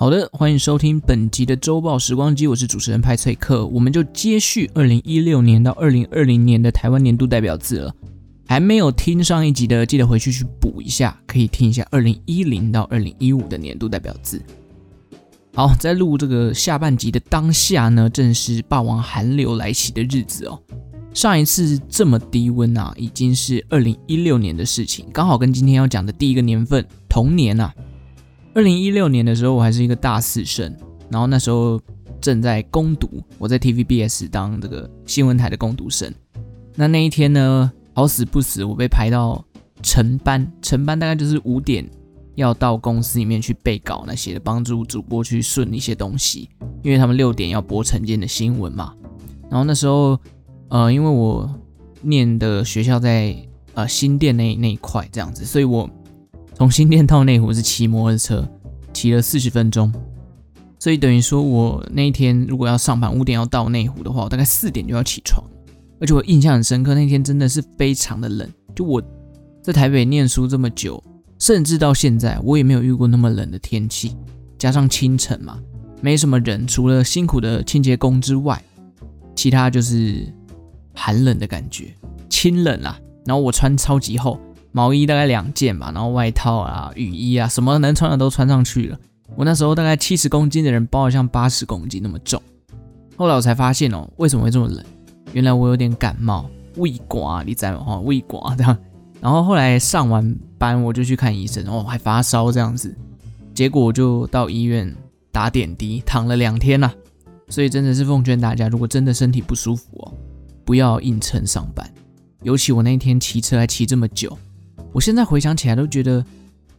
好的，欢迎收听本集的周报时光机，我是主持人派翠克，我们就接续二零一六年到二零二零年的台湾年度代表字了。还没有听上一集的，记得回去去补一下，可以听一下二零一零到二零一五的年度代表字。好，在录这个下半集的当下呢，正是霸王寒流来袭的日子哦。上一次这么低温啊，已经是二零一六年的事情，刚好跟今天要讲的第一个年份同年啊。二零一六年的时候，我还是一个大四生，然后那时候正在攻读，我在 TVBS 当这个新闻台的攻读生。那那一天呢，好死不死，我被排到晨班，晨班大概就是五点要到公司里面去备稿那些的，帮助主播去顺一些东西，因为他们六点要播晨间的新闻嘛。然后那时候，呃，因为我念的学校在呃新店那那一块这样子，所以我。从新店到内湖是骑摩托车，骑了四十分钟，所以等于说我那一天如果要上班，五点要到内湖的话，我大概四点就要起床。而且我印象很深刻，那天真的是非常的冷。就我在台北念书这么久，甚至到现在，我也没有遇过那么冷的天气。加上清晨嘛，没什么人，除了辛苦的清洁工之外，其他就是寒冷的感觉，清冷啊。然后我穿超级厚。毛衣大概两件吧，然后外套啊、雨衣啊，什么能穿的都穿上去了。我那时候大概七十公斤的人，包得像八十公斤那么重。后来我才发现哦，为什么会这么冷？原来我有点感冒，胃刮，你知道吗？胃刮这样。然后后来上完班我就去看医生，哦，还发烧这样子。结果我就到医院打点滴，躺了两天呐。所以真的是奉劝大家，如果真的身体不舒服哦，不要硬撑上班。尤其我那天骑车还骑这么久。我现在回想起来都觉得，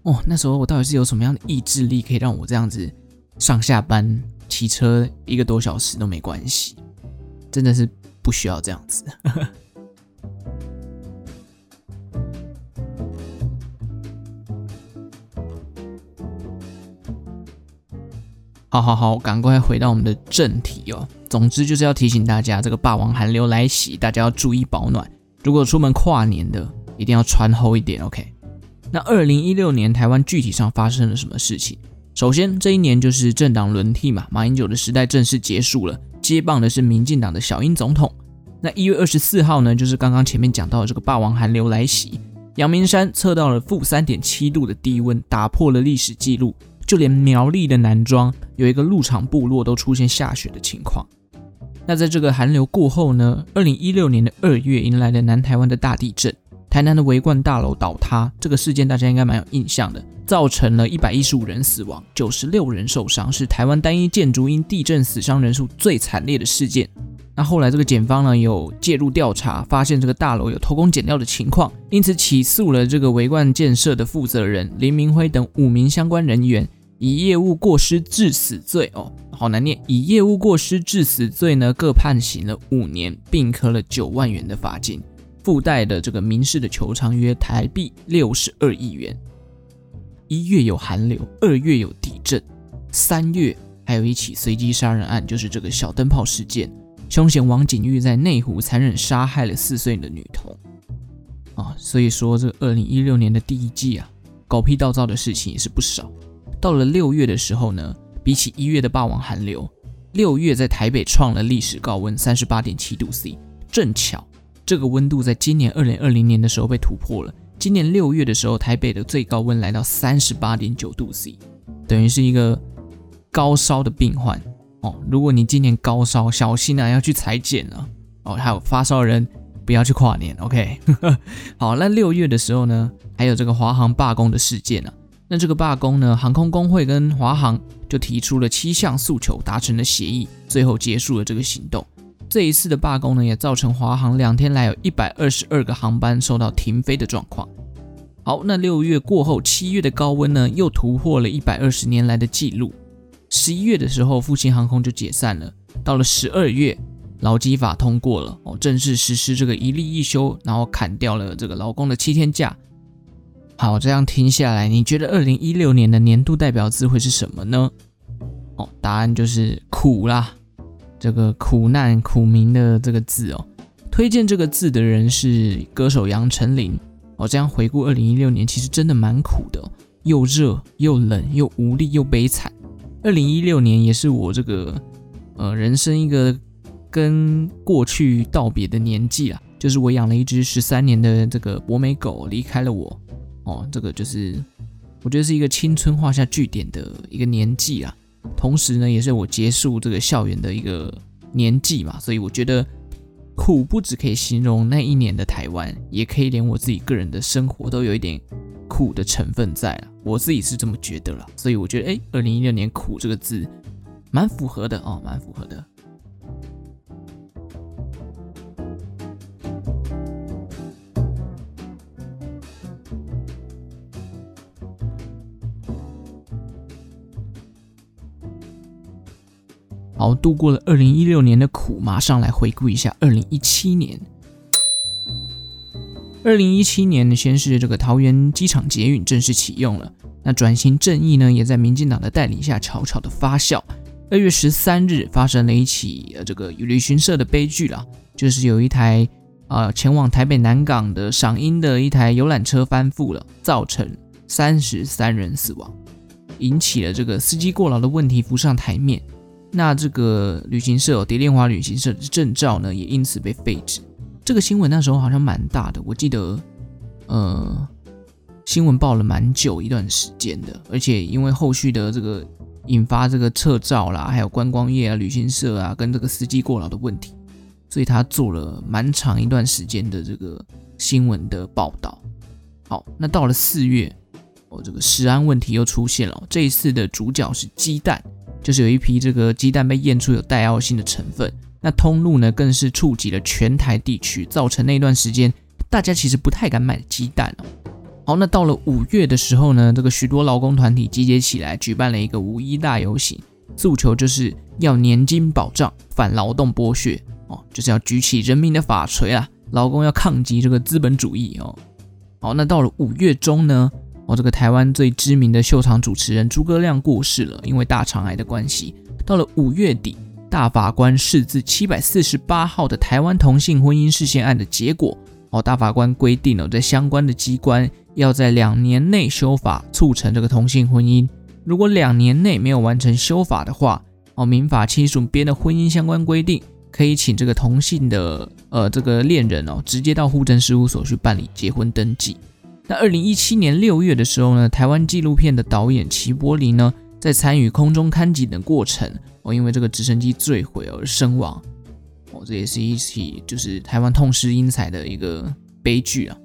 哦，那时候我到底是有什么样的意志力，可以让我这样子上下班骑车一个多小时都没关系？真的是不需要这样子。好好好，赶快回到我们的正题哦。总之就是要提醒大家，这个霸王寒流来袭，大家要注意保暖。如果出门跨年的，一定要穿厚一点，OK？那二零一六年台湾具体上发生了什么事情？首先，这一年就是政党轮替嘛，马英九的时代正式结束了，接棒的是民进党的小英总统。那一月二十四号呢，就是刚刚前面讲到的这个霸王寒流来袭，阳明山测到了负三点七度的低温，打破了历史记录，就连苗栗的南庄有一个鹿场部落都出现下雪的情况。那在这个寒流过后呢，二零一六年的二月迎来了南台湾的大地震。台南的维冠大楼倒塌这个事件，大家应该蛮有印象的，造成了一百一十五人死亡，九十六人受伤，是台湾单一建筑因地震死伤人数最惨烈的事件。那后来这个检方呢有介入调查，发现这个大楼有偷工减料的情况，因此起诉了这个维冠建设的负责人林明辉等五名相关人员，以业务过失致死罪哦，好难念，以业务过失致死罪呢各判刑了五年，并科了九万元的罚金。附带的这个民事的求偿约台币六十二亿元。一月有寒流，二月有地震，三月还有一起随机杀人案，就是这个小灯泡事件。凶嫌王景玉在内湖残忍杀害了四岁的女童。啊，所以说这二零一六年的第一季啊，狗屁倒灶的事情也是不少。到了六月的时候呢，比起一月的霸王寒流，六月在台北创了历史高温三十八点七度 C，正巧。这个温度在今年二零二零年的时候被突破了。今年六月的时候，台北的最高温来到三十八点九度 C，等于是一个高烧的病患哦。如果你今年高烧，小心啊，要去裁剪了哦。还有发烧的人不要去跨年，OK？好，那六月的时候呢，还有这个华航罢工的事件啊。那这个罢工呢，航空工会跟华航就提出了七项诉求，达成了协议，最后结束了这个行动。这一次的罢工呢，也造成华航两天来有一百二十二个航班受到停飞的状况。好，那六月过后，七月的高温呢，又突破了一百二十年来的记录。十一月的时候，复兴航空就解散了。到了十二月，劳基法通过了，哦，正式实施这个一例一休，然后砍掉了这个劳工的七天假。好，这样听下来，你觉得二零一六年的年度代表字会是什么呢？哦，答案就是苦啦。这个苦难苦民的这个字哦，推荐这个字的人是歌手杨丞琳哦。这样回顾二零一六年，其实真的蛮苦的哦，又热又冷又无力又悲惨。二零一六年也是我这个呃人生一个跟过去道别的年纪啊，就是我养了一只十三年的这个博美狗离开了我哦，这个就是我觉得是一个青春画下句点的一个年纪啊，同时呢，也是我结束这个校园的一个年纪嘛，所以我觉得苦不只可以形容那一年的台湾，也可以连我自己个人的生活都有一点苦的成分在了，我自己是这么觉得了，所以我觉得哎，二零一六年苦这个字蛮符合的哦，蛮符合的。好，度过了二零一六年的苦，马上来回顾一下二零一七年。二零一七年呢，先是这个桃园机场捷运正式启用了，那转型正义呢，也在民进党的带领下悄悄的发酵。二月十三日发生了一起呃这个旅行社的悲剧啦，就是有一台啊、呃、前往台北南港的赏樱的一台游览车翻覆了，造成三十三人死亡，引起了这个司机过劳的问题浮上台面。那这个旅行社，蝶恋花旅行社的证照呢，也因此被废止。这个新闻那时候好像蛮大的，我记得，呃，新闻报了蛮久一段时间的。而且因为后续的这个引发这个撤照啦，还有观光业啊、旅行社啊，跟这个司机过劳的问题，所以他做了蛮长一段时间的这个新闻的报道。好，那到了四月，哦，这个食安问题又出现了。这一次的主角是鸡蛋。就是有一批这个鸡蛋被验出有带奥辛的成分，那通路呢更是触及了全台地区，造成那段时间大家其实不太敢买鸡蛋哦。好，那到了五月的时候呢，这个许多劳工团体集结起来，举办了一个五一大游行，诉求就是要年金保障，反劳动剥削哦，就是要举起人民的法锤啊，劳工要抗击这个资本主义哦。好，那到了五月中呢？哦，这个台湾最知名的秀场主持人诸葛亮过世了，因为大肠癌的关系。到了五月底，大法官释字七百四十八号的台湾同性婚姻事件案的结果，哦，大法官规定了，在相关的机关要在两年内修法，促成这个同性婚姻。如果两年内没有完成修法的话，哦，民法亲属编的婚姻相关规定，可以请这个同性的呃这个恋人哦，直接到户政事务所去办理结婚登记。那二零一七年六月的时候呢，台湾纪录片的导演齐柏林呢，在参与空中看景的过程，哦，因为这个直升机坠毁而身亡，哦，这也是一起就是台湾痛失英才的一个悲剧啊。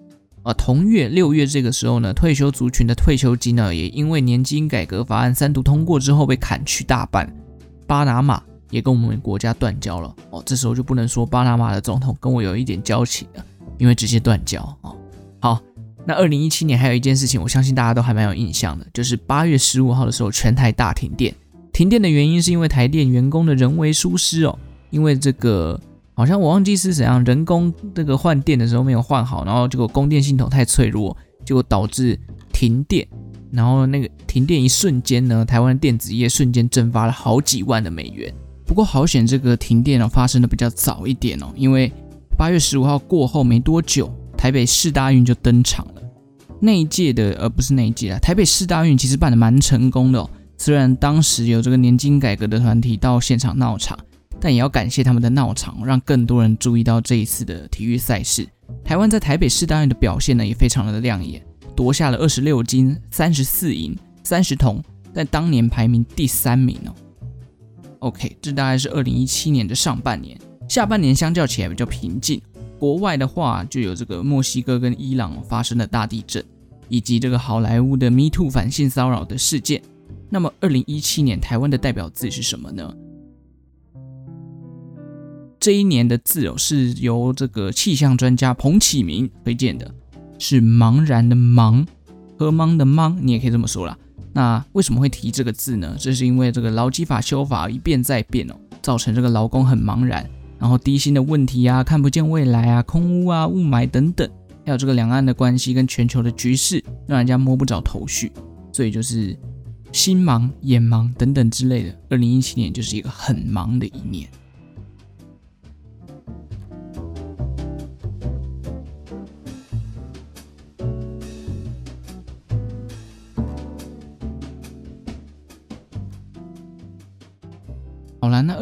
啊，同月六月这个时候呢，退休族群的退休金呢，也因为年金改革法案三读通过之后被砍去大半，巴拿马也跟我们国家断交了，哦，这时候就不能说巴拿马的总统跟我有一点交情了，因为直接断交啊，好。那二零一七年还有一件事情，我相信大家都还蛮有印象的，就是八月十五号的时候，全台大停电。停电的原因是因为台电员工的人为疏失哦，因为这个好像我忘记是怎样，人工这个换电的时候没有换好，然后结果供电系统太脆弱，结果导致停电。然后那个停电一瞬间呢，台湾电子业瞬间蒸发了好几万的美元。不过好险，这个停电哦发生的比较早一点哦，因为八月十五号过后没多久。台北市大运就登场了，那一届的，而不是那一届啊。台北市大运其实办得蛮成功的哦，虽然当时有这个年金改革的团体到现场闹场，但也要感谢他们的闹场，让更多人注意到这一次的体育赛事。台湾在台北市大运的表现呢，也非常的亮眼，夺下了二十六金、三十四银、三十铜，在当年排名第三名哦。OK，这大概是二零一七年的上半年，下半年相较起来比较平静。国外的话，就有这个墨西哥跟伊朗发生的大地震，以及这个好莱坞的 Me Too 反性骚扰的事件。那么，二零一七年台湾的代表字是什么呢？这一年的字哦，是由这个气象专家彭启明推荐的，是茫然的茫，喝茫的茫，你也可以这么说啦。那为什么会提这个字呢？这是因为这个劳基法修法一变再变哦，造成这个劳工很茫然。然后低薪的问题啊，看不见未来啊，空屋啊，雾霾等等，还有这个两岸的关系跟全球的局势，让人家摸不着头绪，所以就是心忙、眼忙等等之类的。二零一七年就是一个很忙的一年。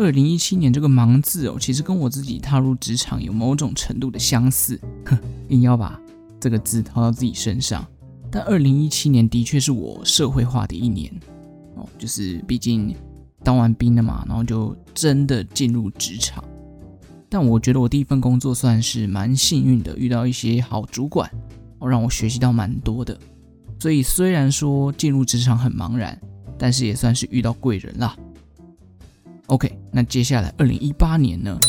二零一七年这个“忙”字哦，其实跟我自己踏入职场有某种程度的相似，哼，硬要把这个字套到自己身上。但二零一七年的确是我社会化的一年哦，就是毕竟当完兵了嘛，然后就真的进入职场。但我觉得我第一份工作算是蛮幸运的，遇到一些好主管，哦，让我学习到蛮多的。所以虽然说进入职场很茫然，但是也算是遇到贵人啦。OK，那接下来二零一八年呢，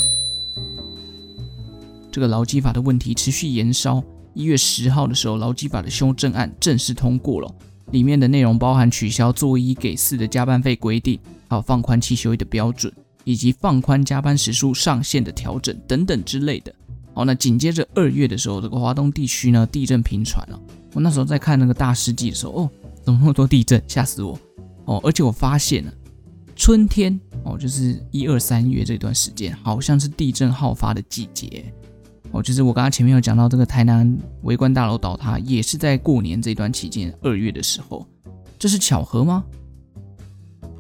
这个劳基法的问题持续延烧。一月十号的时候，劳基法的修正案正式通过了，里面的内容包含取消做一给四的加班费规定，还有放宽七休一的标准，以及放宽加班时数上限的调整等等之类的。好，那紧接着二月的时候，这个华东地区呢地震频传了。我那时候在看那个大事记的时候，哦，怎么那么多地震，吓死我！哦，而且我发现了。春天哦，就是一二三月这段时间，好像是地震好发的季节哦。就是我刚刚前面有讲到这个台南维冠大楼倒塌，也是在过年这段期间二月的时候，这是巧合吗？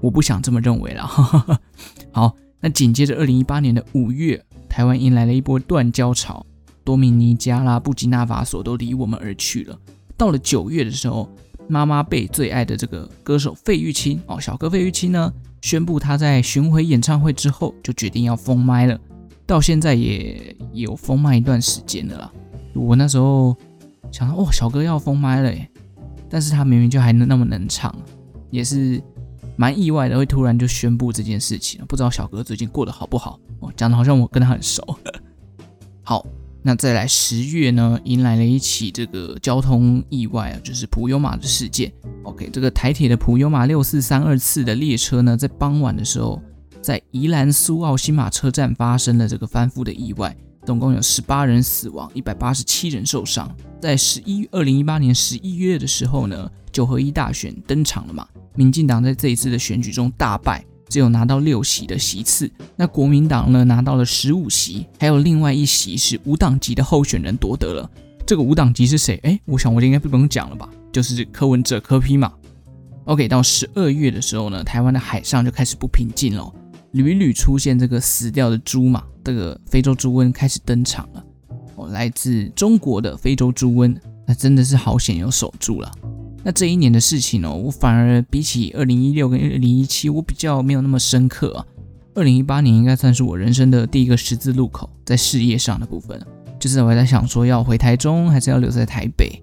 我不想这么认为啦。好，那紧接着二零一八年的五月，台湾迎来了一波断交潮，多米尼加啦、布基纳法索都离我们而去了。到了九月的时候，妈妈贝最爱的这个歌手费玉清哦，小哥费玉清呢，宣布他在巡回演唱会之后就决定要封麦了，到现在也有封麦一段时间了啦。我那时候想到，哦，小哥要封麦了耶，但是他明明就还能那么能唱，也是蛮意外的，会突然就宣布这件事情。不知道小哥最近过得好不好？哦，讲的好像我跟他很熟。好。那再来十月呢，迎来了一起这个交通意外啊，就是普悠玛的事件。OK，这个台铁的普悠玛六四三二次的列车呢，在傍晚的时候，在宜兰苏澳新马车站发生了这个翻覆的意外，总共有十八人死亡，一百八十七人受伤。在十一二零一八年十一月的时候呢，九合一大选登场了嘛，民进党在这一次的选举中大败。只有拿到六席的席次，那国民党呢，拿到了十五席，还有另外一席是无党籍的候选人夺得了。这个无党籍是谁？哎，我想我应该不用讲了吧，就是柯文哲柯批嘛。OK，到十二月的时候呢，台湾的海上就开始不平静了，屡屡出现这个死掉的猪嘛，这个非洲猪瘟开始登场了。哦，来自中国的非洲猪瘟，那真的是好险有守住了。那这一年的事情哦，我反而比起二零一六跟二零一七，我比较没有那么深刻啊。二零一八年应该算是我人生的第一个十字路口，在事业上的部分，就是我在想说要回台中还是要留在台北，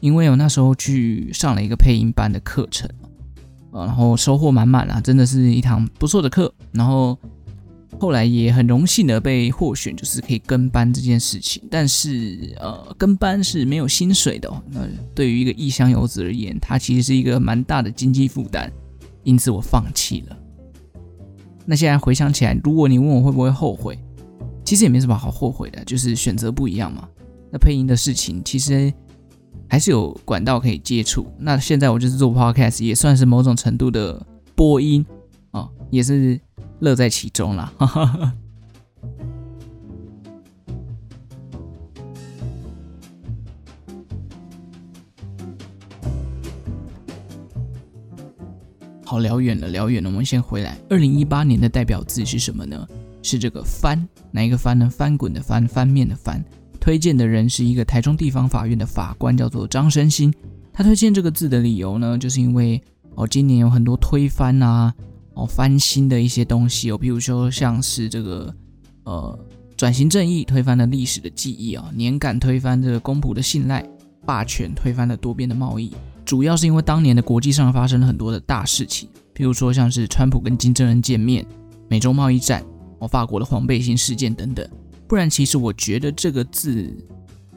因为我那时候去上了一个配音班的课程，然后收获满满啊，真的是一堂不错的课，然后。后来也很荣幸的被获选，就是可以跟班这件事情。但是，呃，跟班是没有薪水的。那对于一个异乡游子而言，它其实是一个蛮大的经济负担，因此我放弃了。那现在回想起来，如果你问我会不会后悔，其实也没什么好后悔的，就是选择不一样嘛。那配音的事情其实还是有管道可以接触。那现在我就是做 podcast，也算是某种程度的播音啊，也是。乐在其中啦，哈哈。好，聊远了，聊远了，我们先回来。二零一八年的代表字是什么呢？是这个“翻”，哪一个“翻”呢？翻滚的“翻”，翻面的“翻”。推荐的人是一个台中地方法院的法官，叫做张生兴。他推荐这个字的理由呢，就是因为哦，今年有很多推翻啊。翻新的一些东西哦，比如说像是这个呃转型正义推翻了历史的记忆啊，年感推翻这个公仆的信赖，霸权推翻了多边的贸易，主要是因为当年的国际上发生了很多的大事情，譬如说像是川普跟金正恩见面，美洲贸易战，哦，法国的黄背心事件等等，不然其实我觉得这个字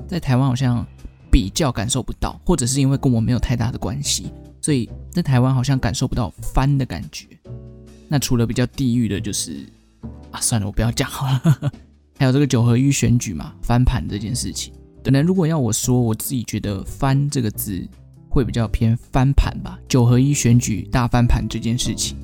在台湾好像比较感受不到，或者是因为跟我没有太大的关系，所以在台湾好像感受不到翻的感觉。那除了比较地域的，就是啊，算了，我不要讲好了。还有这个九合一选举嘛，翻盘这件事情。可能，如果要我说，我自己觉得“翻”这个字会比较偏翻盘吧。九合一选举大翻盘这件事情。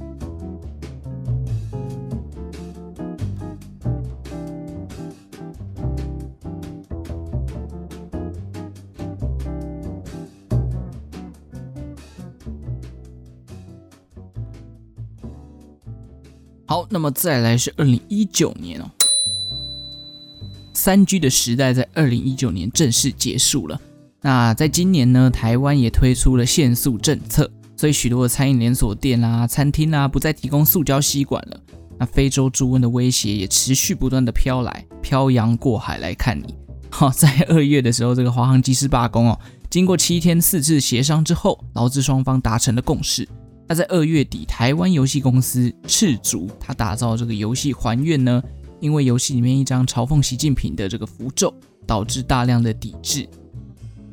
好，那么再来是二零一九年哦，三 G 的时代在二零一九年正式结束了。那在今年呢，台湾也推出了限塑政策，所以许多的餐饮连锁店啦、啊、餐厅啦、啊，不再提供塑胶吸管了。那非洲猪瘟的威胁也持续不断的飘来，漂洋过海来看你。好，在二月的时候，这个华航机师罢工哦，经过七天四次协商之后，劳资双方达成了共识。那在二月底，台湾游戏公司赤足，他打造这个游戏还愿呢，因为游戏里面一张嘲讽习近平的这个符咒，导致大量的抵制。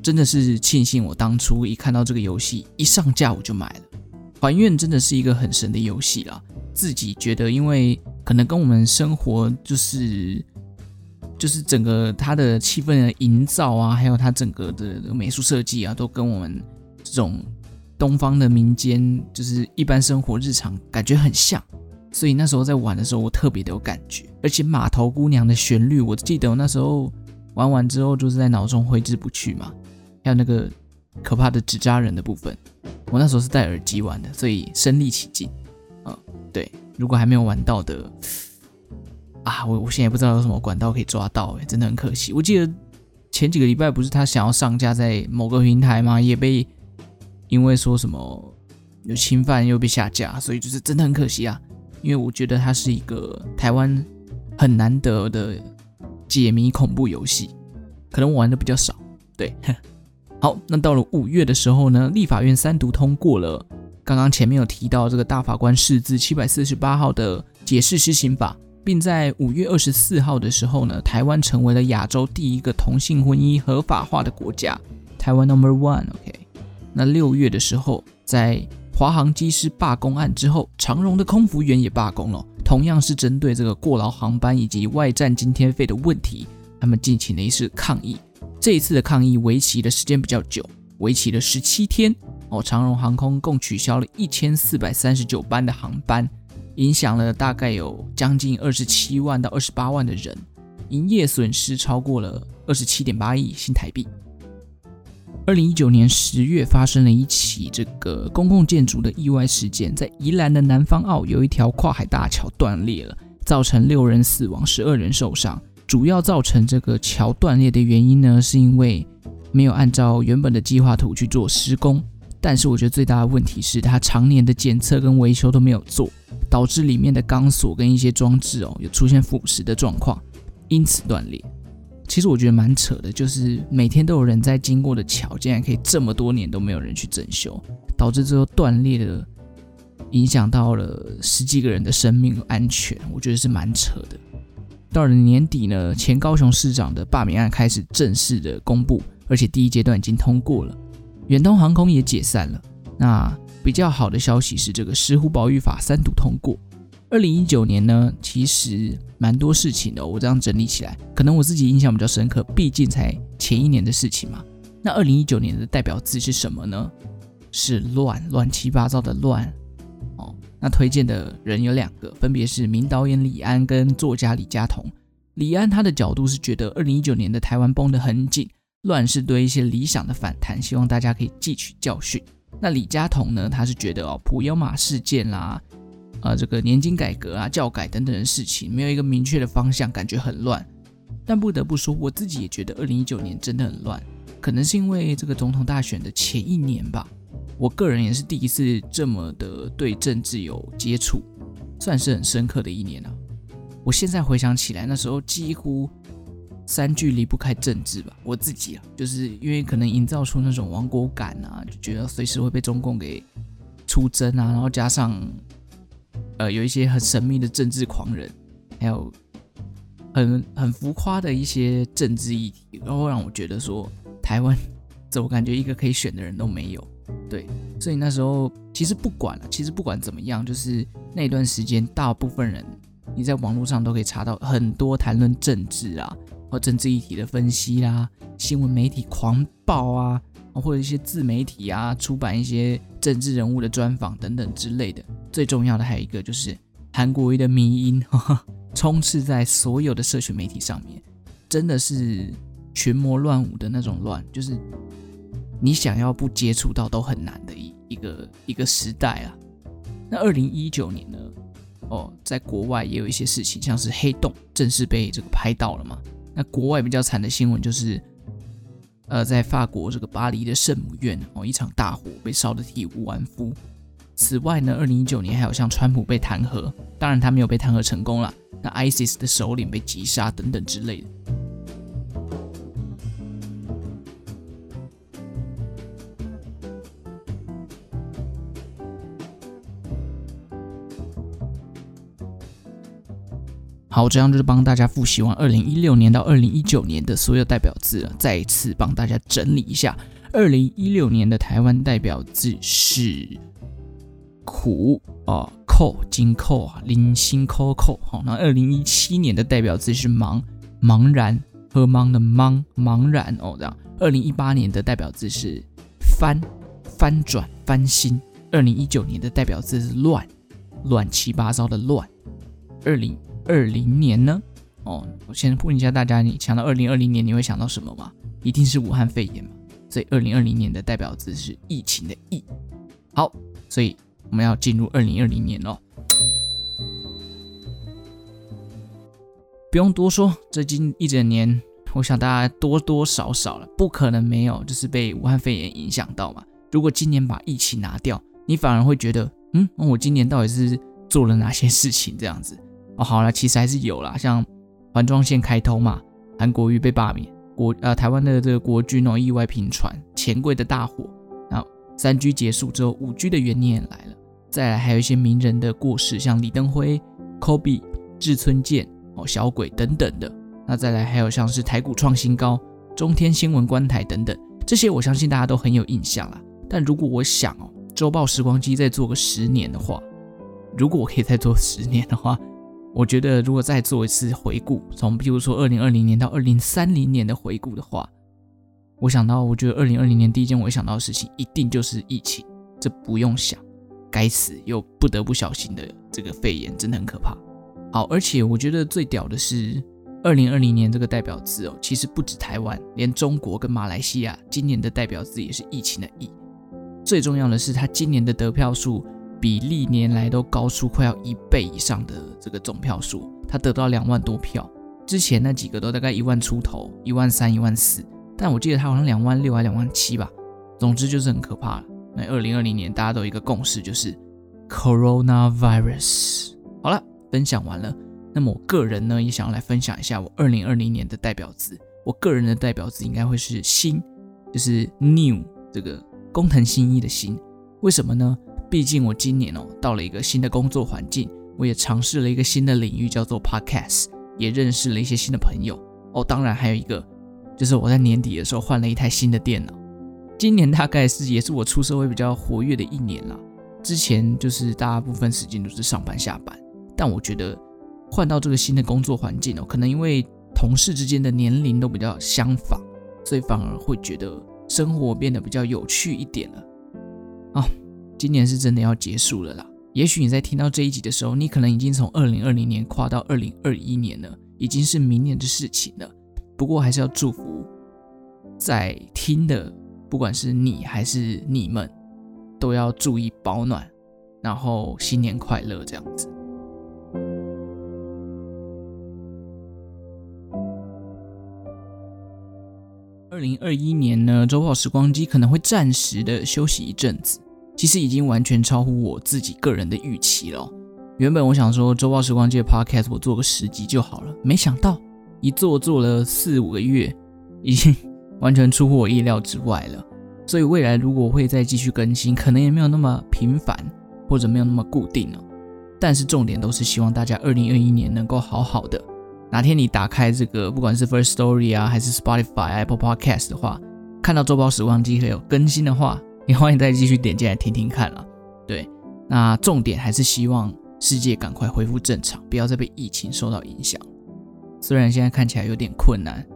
真的是庆幸我当初一看到这个游戏一上架我就买了。还愿真的是一个很神的游戏啦，自己觉得，因为可能跟我们生活就是。就是整个它的气氛的营造啊，还有它整个的美术设计啊，都跟我们这种东方的民间，就是一般生活日常感觉很像。所以那时候在玩的时候，我特别的有感觉。而且码头姑娘的旋律，我记得我那时候玩完之后，就是在脑中挥之不去嘛。还有那个可怕的纸扎人的部分，我那时候是戴耳机玩的，所以身临其境。嗯，对，如果还没有玩到的。啊，我我现在也不知道有什么管道可以抓到，哎，真的很可惜。我记得前几个礼拜不是他想要上架在某个平台吗？也被因为说什么有侵犯又被下架，所以就是真的很可惜啊。因为我觉得它是一个台湾很难得的解谜恐怖游戏，可能我玩的比较少。对，好，那到了五月的时候呢，立法院三读通过了刚刚前面有提到这个大法官释字七百四十八号的解释施行法。并在五月二十四号的时候呢，台湾成为了亚洲第一个同性婚姻合法化的国家，台湾 Number One，OK。那六月的时候，在华航机师罢工案之后，长荣的空服员也罢工了，同样是针对这个过劳航班以及外站津贴费的问题，他们进行了一次抗议。这一次的抗议为期的时间比较久，为期了十七天哦。长荣航空共取消了一千四百三十九班的航班。影响了大概有将近二十七万到二十八万的人，营业损失超过了二十七点八亿新台币。二零一九年十月发生了一起这个公共建筑的意外事件，在宜兰的南方澳有一条跨海大桥断裂了，造成六人死亡，十二人受伤。主要造成这个桥断裂的原因呢，是因为没有按照原本的计划图去做施工。但是我觉得最大的问题是，它常年的检测跟维修都没有做。导致里面的钢索跟一些装置哦，有出现腐蚀的状况，因此断裂。其实我觉得蛮扯的，就是每天都有人在经过的桥，竟然可以这么多年都没有人去整修，导致最后断裂的，影响到了十几个人的生命安全，我觉得是蛮扯的。到了年底呢，前高雄市长的罢免案开始正式的公布，而且第一阶段已经通过了，远东航空也解散了。那比较好的消息是，这个石虎保育法三读通过。二零一九年呢，其实蛮多事情的。我这样整理起来，可能我自己印象比较深刻，毕竟才前一年的事情嘛。那二零一九年的代表字是什么呢？是乱，乱七八糟的乱。哦，那推荐的人有两个，分别是名导演李安跟作家李佳彤。李安他的角度是觉得二零一九年的台湾绷得很紧，乱是对一些理想的反弹，希望大家可以汲取教训。那李佳彤呢？他是觉得哦，普悠玛事件啦，呃，这个年金改革啊、教改等等的事情，没有一个明确的方向，感觉很乱。但不得不说，我自己也觉得二零一九年真的很乱，可能是因为这个总统大选的前一年吧。我个人也是第一次这么的对政治有接触，算是很深刻的一年啊。我现在回想起来，那时候几乎。三句离不开政治吧，我自己啊，就是因为可能营造出那种亡国感啊，就觉得随时会被中共给出征啊，然后加上呃有一些很神秘的政治狂人，还有很很浮夸的一些政治议题，然后让我觉得说台湾怎么感觉一个可以选的人都没有，对，所以那时候其实不管了，其实不管怎么样，就是那段时间大部分人你在网络上都可以查到很多谈论政治啊。或政治议题的分析啦，新闻媒体狂暴啊，或者一些自媒体啊，出版一些政治人物的专访等等之类的。最重要的还有一个就是韩国瑜的迷音，呵呵，充斥在所有的社群媒体上面，真的是群魔乱舞的那种乱，就是你想要不接触到都很难的一一个一个时代啊。那二零一九年呢，哦，在国外也有一些事情，像是黑洞正式被这个拍到了嘛。那国外比较惨的新闻就是，呃，在法国这个巴黎的圣母院哦，一场大火被烧得体无完肤。此外呢，二零一九年还有像川普被弹劾，当然他没有被弹劾成功了。那 ISIS 的首领被击杀等等之类的。好，这样就是帮大家复习完二零一六年到二零一九年的所有代表字了。再一次帮大家整理一下，二零一六年的台湾代表字是苦啊，扣金扣啊，零星扣扣。好，那二零一七年的代表字是茫，茫然和茫的茫，茫然哦，这样。二零一八年的代表字是翻，翻转翻新。二零一九年的代表字是乱，乱七八糟的乱。二零二零年呢？哦，我先问一下大家，你想到二零二零年，你会想到什么吗？一定是武汉肺炎嘛。所以二零二零年的代表字是疫情的疫。好，所以我们要进入二零二零年喽。不用多说，这近一整年，我想大家多多少少了，不可能没有，就是被武汉肺炎影响到嘛。如果今年把疫情拿掉，你反而会觉得，嗯，我今年到底是做了哪些事情？这样子。哦，好了，其实还是有啦，像环状线开通嘛，韩国瑜被罢免，国呃台湾的这个国军哦意外频传，钱柜的大火，然后三 G 结束之后，五 G 的元年也来了，再来还有一些名人的过世，像李登辉、Kobe、志村健哦小鬼等等的，那再来还有像是台股创新高、中天新闻观台等等，这些我相信大家都很有印象啦。但如果我想哦，周报时光机再做个十年的话，如果我可以再做十年的话。我觉得，如果再做一次回顾，从比如说二零二零年到二零三零年的回顾的话，我想到，我觉得二零二零年第一件我想到的事情，一定就是疫情，这不用想，该死又不得不小心的这个肺炎真的很可怕。好，而且我觉得最屌的是二零二零年这个代表字哦，其实不止台湾，连中国跟马来西亚今年的代表字也是疫情的疫。最重要的是，他今年的得票数。比历年来都高出快要一倍以上的这个总票数，他得到两万多票，之前那几个都大概一万出头，一万三、一万四，但我记得他好像两万六还两万七吧。总之就是很可怕了。那二零二零年大家都有一个共识，就是 Coronavirus。好了，分享完了。那么我个人呢，也想要来分享一下我二零二零年的代表字。我个人的代表字应该会是新，就是 New 这个工藤新一的新。为什么呢？毕竟我今年哦到了一个新的工作环境，我也尝试了一个新的领域，叫做 Podcast，也认识了一些新的朋友哦。当然还有一个，就是我在年底的时候换了一台新的电脑。今年大概是也是我出社会比较活跃的一年了。之前就是大部分时间都是上班下班，但我觉得换到这个新的工作环境哦，可能因为同事之间的年龄都比较相仿，所以反而会觉得生活变得比较有趣一点了啊。今年是真的要结束了啦。也许你在听到这一集的时候，你可能已经从二零二零年跨到二零二一年了，已经是明年的事情了。不过还是要祝福在听的，不管是你还是你们，都要注意保暖，然后新年快乐这样子。二零二一年呢，周报时光机可能会暂时的休息一阵子。其实已经完全超乎我自己个人的预期了。原本我想说周报时光机的 Podcast 我做个十集就好了，没想到一做做了四五个月，已经完全出乎我意料之外了。所以未来如果会再继续更新，可能也没有那么频繁，或者没有那么固定了。但是重点都是希望大家二零二一年能够好好的。哪天你打开这个不管是 First Story 啊，还是 Spotify、Apple Podcast 的话，看到周报时光机会有更新的话。也欢迎再继续点进来听听看了。对，那重点还是希望世界赶快恢复正常，不要再被疫情受到影响。虽然现在看起来有点困难，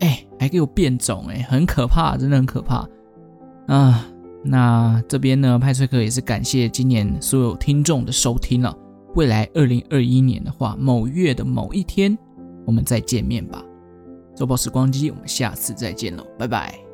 哎，还给我变种，哎，很可怕，真的很可怕啊。那这边呢，派翠克也是感谢今年所有听众的收听了。未来二零二一年的话，某月的某一天，我们再见面吧。周报时光机，我们下次再见喽，拜拜。